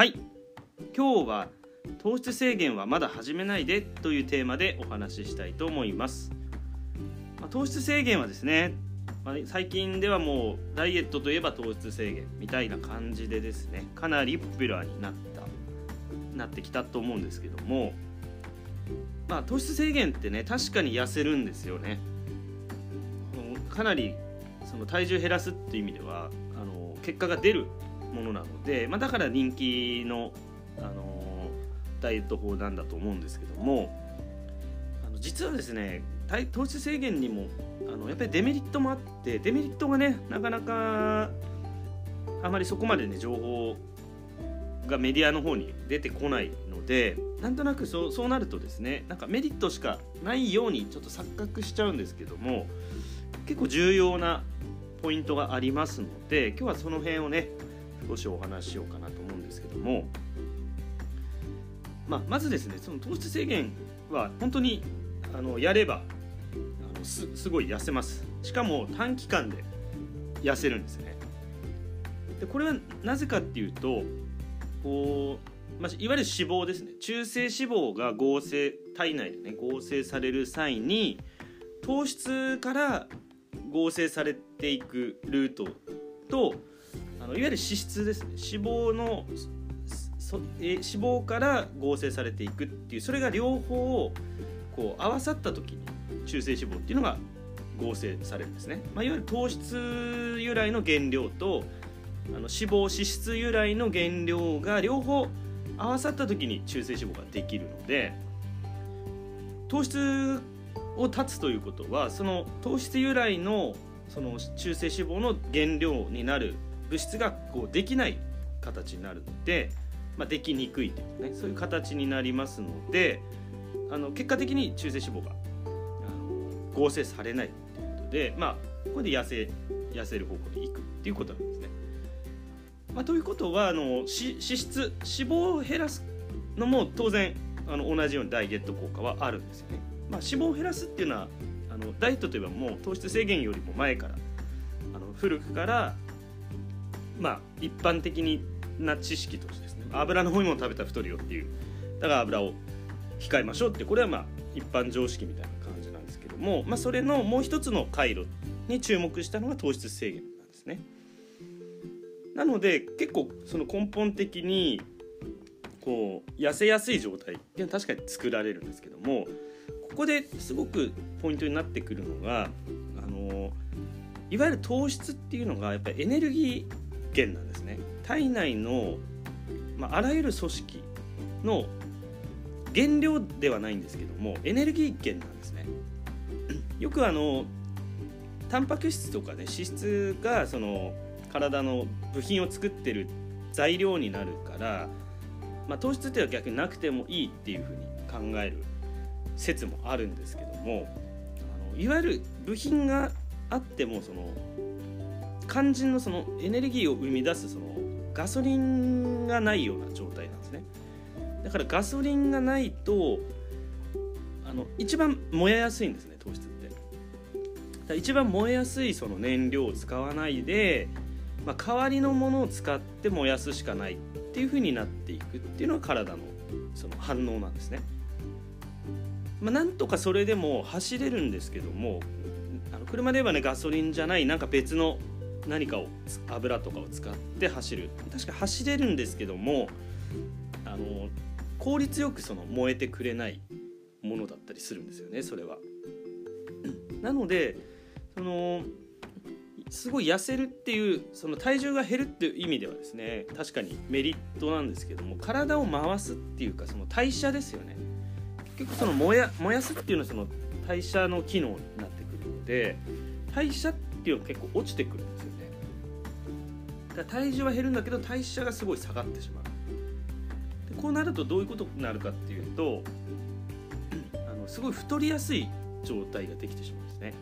はい。今日は糖質制限はまだ始めないでというテーマでお話ししたいと思います、まあ、糖質制限はですね、まあ、最近ではもうダイエットといえば糖質制限みたいな感じでですねかなりポピュラーになったなってきたと思うんですけどもまあ糖質制限ってね確かに痩せるんですよね。かなりその体重減らすっていう意味ではあの結果が出るものなので、まあ、だから人気の、あのダイエット法なんだと思うんですけどもあの実はですね糖質制限にもあのやっぱりデメリットもあってデメリットがねなかなかあまりそこまでね情報がメディアの方に出てこないのでなんとなくそうそうなるとですねなんかメリットしかないようにちょっと錯覚しちゃうんですけども結構重要なポイントがありますので今日はその辺をね少しお話ししようかなと思うんですけども、まあ、まずですねその糖質制限は本当にあのやればあのすすごい痩せます。しかも短期間で痩せるんですね。でこれはなぜかっていうとこう、まあ、いわゆる脂肪ですね。中性脂肪が合成体内でね合成される際に糖質から合成されていくルートとあのいわゆる脂質ですね。脂肪のそえ脂肪から合成されていくっていうそれが両方をこう合わさった時に中性脂肪っていうのが合成されるんですね、まあ、いわゆる糖質由来の原料とあの脂肪脂質由来の原料が両方合わさった時に中性脂肪ができるので糖質を断つということはその糖質由来のその中性脂肪の原料になる物質がこうできない形になるので、まあ、できにくいというねそういう形になりますのであの結果的に中性脂肪があの合成されないということでまあこれで痩せ痩せる方向に行くっていうことなんですね。まあ、ということはあの脂質脂肪を減らすのも当然あの同じようにダイエット効果はあるんですよね。まあ、脂肪を減らすっていうのはあのダイエットといえばもう糖質制限よりも前からあの古くからまあ一般的な知識としてですね油の多いもの食べたら太るよっていうだから油を控えましょうってこれはまあ一般常識みたいな感じなんですけども、まあ、それのもう一つの回路に注目したのが糖質制限なんですね。なので結構その根本的にこう痩せやすい状態っていうのは確かに作られるんですけどもここですごくポイントになってくるのがあのいわゆる糖質っていうのがやっぱりエネルギー源なんですね。体内の、まあ、あらゆる組織の原料ではないんですけどもエネルギー源なんですね。よくあのタンパク質とかね脂質がその体の部品を作ってる材料になるから、まあ、糖質っていうのは逆になくてもいいっていうふうに考える説もあるんですけどもあのいわゆる部品があってもその肝心のそのエネルギーを生み出すそのガソリンがないような状態なんですね。だからガソリンがないとあの一番燃えやすいんですね糖質って。だ一番燃えやすいその燃料を使わないで、まあ、代わりのものを使って燃やすしかないっていう風になっていくっていうのが体のその反応なんですね。まあ、なんとかそれでも走れるんですけどもあの車で言えばねガソリンじゃないなんか別の何かを油とかを使って走る。確か走れるんですけどもあの効率よくその燃えてくれないものだったりするんですよねそれは。なのでそのすごい痩せるっていうその体重が減るっていう意味ではですね確かにメリットなんですけども体を回すっていうかその代謝ですよね。結局その燃や燃やすっていうのはその代謝の機能になってくるので代謝っていうのが結構落ちてくるんだ体重は減るんだけど代謝がすごい下がってしまう。でこうなるとどういうことになるかっていうとあのすごい太りやすい状態ができてしまうんですね。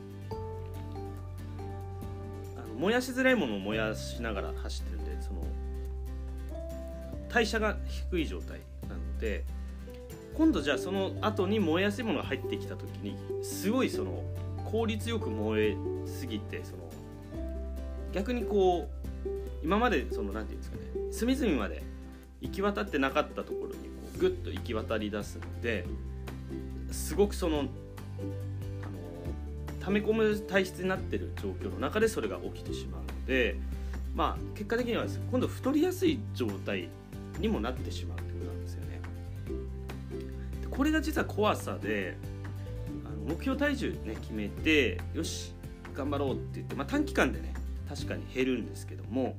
あの燃やしづらいものを燃やしながら走ってるんでその代謝が低い状態なので今度じゃあその後に燃えやすいものが入ってきた時にすごいその効率よく燃えすぎてその逆にこう今までその何て言うんですかね隅々まで行き渡ってなかったところにこうグッと行き渡り出すのですごくそのあの溜め込む体質になってる状況の中でそれが起きてしまうのでまあ結果的には今度太りやすい状態にもなってしまうってことなんですよね。これが実は怖さであの目標体重ね決めてよし頑張ろうって言って、まあ、短期間でね確かに減るんですけども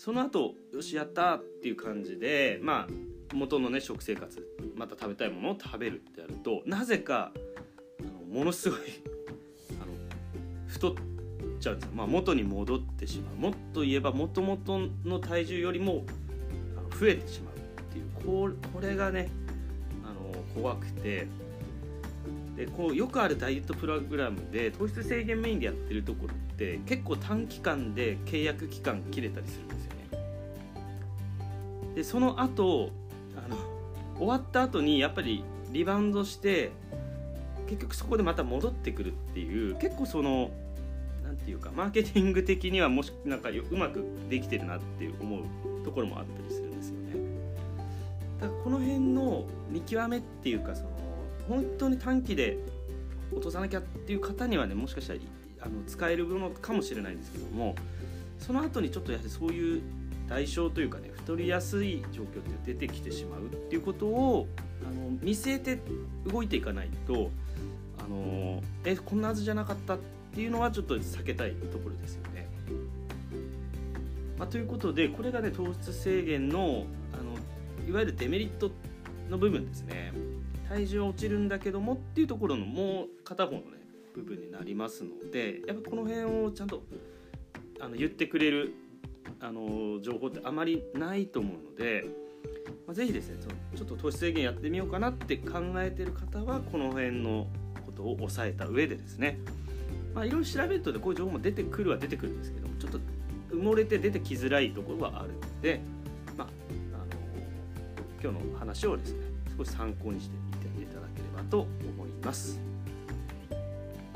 その後よしやったっていう感じでまあ元のね食生活また食べたいものを食べるってやるとなぜかあのものすごいあの太っちゃうんですよ、まあ、元に戻ってしまう。もっと言えばもともとの体重よりも増えてしまうっていうこれがねあの怖くて。でこうよくあるダイエットプログラムで糖質制限メインでやってるところって結構短期間で契約期間切れたりするんですよ。でその後あの終わった後にやっぱりリバウンドして結局そこでまた戻ってくるっていう結構その何て言うかマーケティング的にはもしなんかうまくできてるなっていう思うところもあったりするんですよね。だからこの辺の見極めっていうかその本当に短期で落とさなきゃっていう方にはねもしかしたらあの使えるものかもしれないんですけどもその後にちょっとやはりそういう代償というかね太りやすい状況って出てきてしまうっていうことをあの見据えて動いていかないとあのえこんなはずじゃなかったっていうのはちょっと避けたいところですよね。まあ、ということでこれがね糖質制限のあのいわゆるデメリットの部分ですね。体重は落ちるんだけどもっていうところのもう片方のね部分になりますのでやっぱこの辺をちゃんとあの言ってくれるあの情報ってあまりないと思うので、まあ、ぜひですねちょっと糖質制限やってみようかなって考えてる方はこの辺のことを押さえた上でですねまあいろいろ調べると、ね、こういう情報も出てくるは出てくるんですけどもちょっと埋もれて出てきづらいところはあるので、まあ、あの今日の話をですね少し参考にしていただければと思います、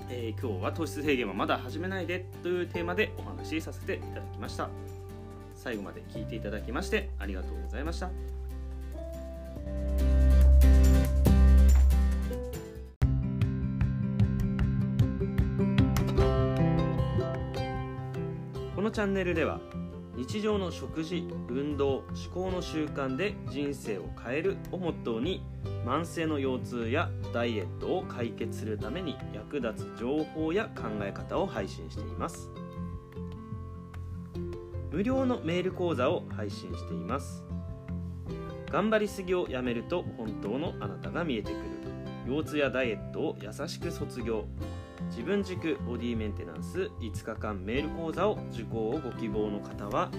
えー、今日は糖質制限はまだ始めないでというテーマでお話しさせていただきました。最後まで聞いていただきましてありがとうございました。このチャンネルでは日常の食事運動思考の習慣で人生を変えるをモットーに慢性の腰痛やダイエットを解決するために役立つ情報や考え方を配信しています。無料のメール講座を配信しています。頑張りすぎをやめると本当のあなたが見えてくる。腰痛やダイエットを優しく卒業。自分軸ボディメンテナンス。5日間メール講座を受講をご希望の方は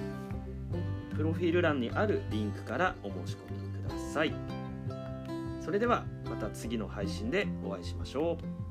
プロフィール欄にあるリンクからお申し込みください。それではまた次の配信でお会いしましょう。